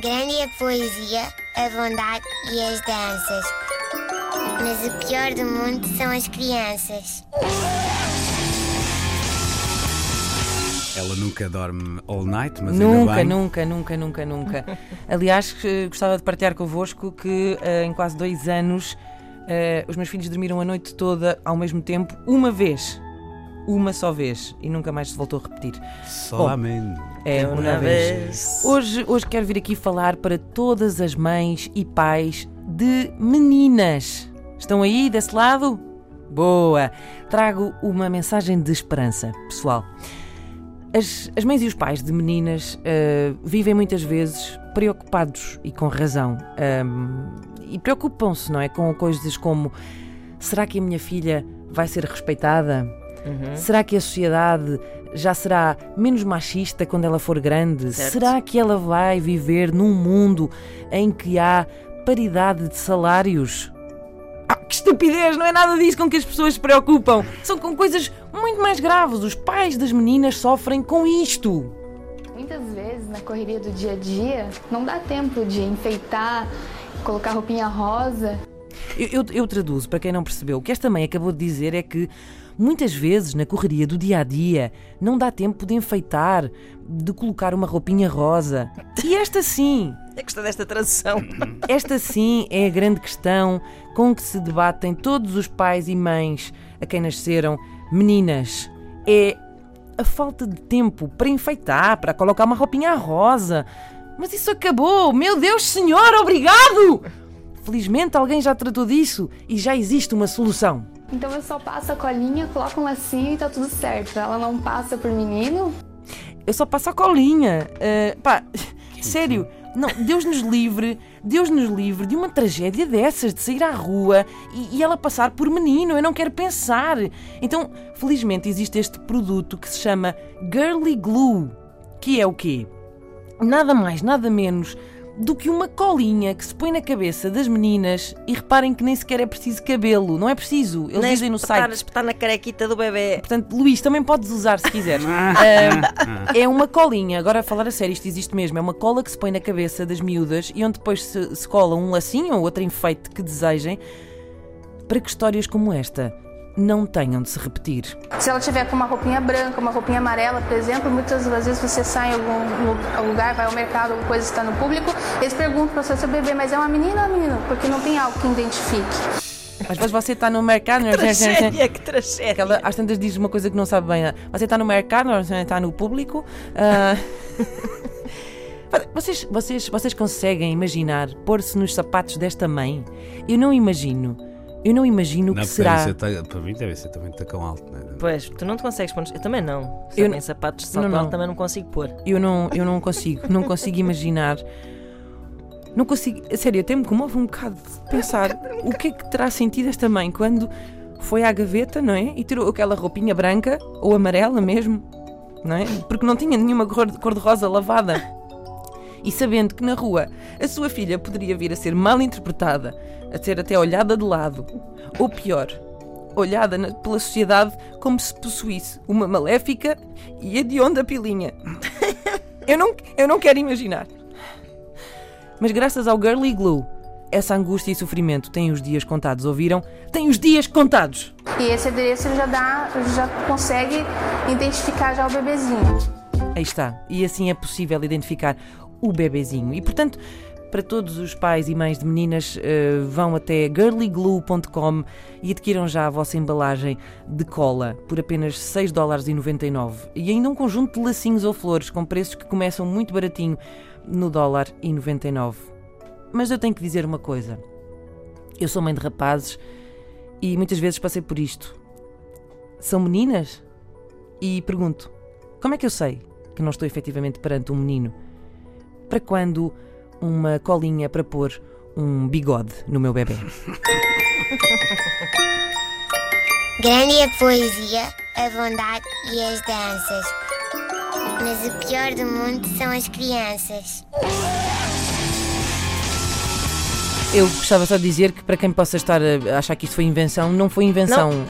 Grande é a poesia, a bondade e as danças. Mas o pior do mundo são as crianças. Ela nunca dorme all night, mas ainda Nunca, bem. nunca, nunca, nunca, nunca. Aliás, que- gostava de partilhar convosco que eh, em quase dois anos eh, os meus filhos dormiram a noite toda ao mesmo tempo, uma vez. Uma só vez. E nunca mais se voltou a repetir. Solamente. É Uma uma vez. vez. Hoje, hoje quero vir aqui falar para todas as mães e pais de meninas. Estão aí desse lado? Boa! Trago uma mensagem de esperança, pessoal. As, as mães e os pais de meninas ah, vivem muitas vezes preocupados e com razão. Ahm, e preocupam-se, não é? Com coisas como: será que a minha filha vai ser respeitada? Será que a sociedade já será menos machista quando ela for grande? Certo. Será que ela vai viver num mundo em que há paridade de salários? Ah, que estupidez! Não é nada disso com que as pessoas se preocupam. São com coisas muito mais graves. Os pais das meninas sofrem com isto. Muitas vezes, na correria do dia a dia, não dá tempo de enfeitar, colocar roupinha rosa. Eu, eu- eu traduzo para quem não percebeu. O que esta mãe acabou de dizer é que muitas vezes na correria do dia a dia não dá tempo de enfeitar, de colocar uma roupinha rosa. E esta sim, É gostar desta tradução. esta sim é a grande questão com que se debatem todos os pais e mães a quem nasceram meninas. É a falta de tempo para enfeitar, para colocar uma roupinha rosa. Mas isso acabou! Meu Deus, senhor, obrigado! Felizmente alguém já tratou disso e já existe uma solução. Então eu só passo a colinha, coloco um lacinho e tá tudo certo. Ela não passa por menino. Eu só passo a colinha. Ah, pá, sério, não, Deus nos livre, Deus nos livre de uma tragédia dessas, de sair à rua e, e ela passar por menino. Eu não quero pensar. Então, felizmente existe este produto que se chama Girly Glue, que é o quê? Nada mais, nada menos do que uma colinha que se põe na cabeça das meninas e reparem que nem sequer é preciso cabelo, não é preciso. Eles Nem dizem no espetar, site. espetar na carequita do bebê. Portanto, Luís, também podes usar se quiseres. Ah, é uma colinha, agora a falar a sério, isto existe mesmo. É uma cola que se põe na cabeça das miúdas e onde depois se, se cola um lacinho ou outro enfeite que desejem para que histórias como esta não tenham de se repetir. Se ela tiver com uma roupinha branca, uma roupinha amarela, por exemplo, muitas das vezes você sai em algum lu- lugar, vai ao mercado, alguma coisa está no público, eles perguntam para você, seu bebê, mas é uma menina ou uma menina? Porque não tem algo que identifique. Às vezes você está no mercado. Tragédia, que tragédia. que ela às tantas diz uma coisa que não sabe bem. Você está no mercado, você está no público. ah, Vocês, vocês, vocês conseguem imaginar pôr-se nos sapatos desta mãe? Eu não imagino. Eu não imagino o Não, que será. ser ta- para mim deve ser também tacão alto, não é? Pois, tu não te consegues pôr. Eu também não. Eu eu não- nem sapatos de não, salto não. alto também não consigo pôr. Eu não, eu não consigo, não consigo imaginar. Não consigo, a sério, até me comove um bocado de pensar o que é que terá sentido esta mãe quando foi à gaveta, não é? E tirou aquela roupinha branca ou amarela mesmo, não é? Porque não tinha nenhuma cor cor-de-rosa lavada. E sabendo que na rua a sua filha poderia vir a ser mal interpretada, a ser até olhada de lado, ou pior, olhada na- pela sociedade como se possuísse uma maléfica e hedionda pilinha. Eu não, eu não quero imaginar. Mas graças ao Girly Glue, essa angústia e sofrimento têm os dias contados, ouviram? Têm os dias contados! E esse adereço já dá, já consegue identificar já o bebezinho. Aí está. E assim é possível identificar o bebezinho. E portanto, para todos os pais e mães de meninas, eh, vão até girlyglue.com e adquiram já a vossa embalagem de cola por apenas 6 dólares e 99. E ainda um conjunto de lacinhos ou flores com preços que começam muito baratinho no dólar e 99. Mas eu tenho que dizer uma coisa. Eu sou mãe de rapazes e muitas vezes passei por isto. São meninas? E pergunto: como é que eu sei que não estou efetivamente perante um menino? Para quando uma colinha para pôr um bigode no meu bebê? Grande é a poesia, a bondade e as danças. Mas o pior do mundo são as crianças. Eu gostava só de dizer que para quem possa estar a achar que isto foi invenção, não foi invenção.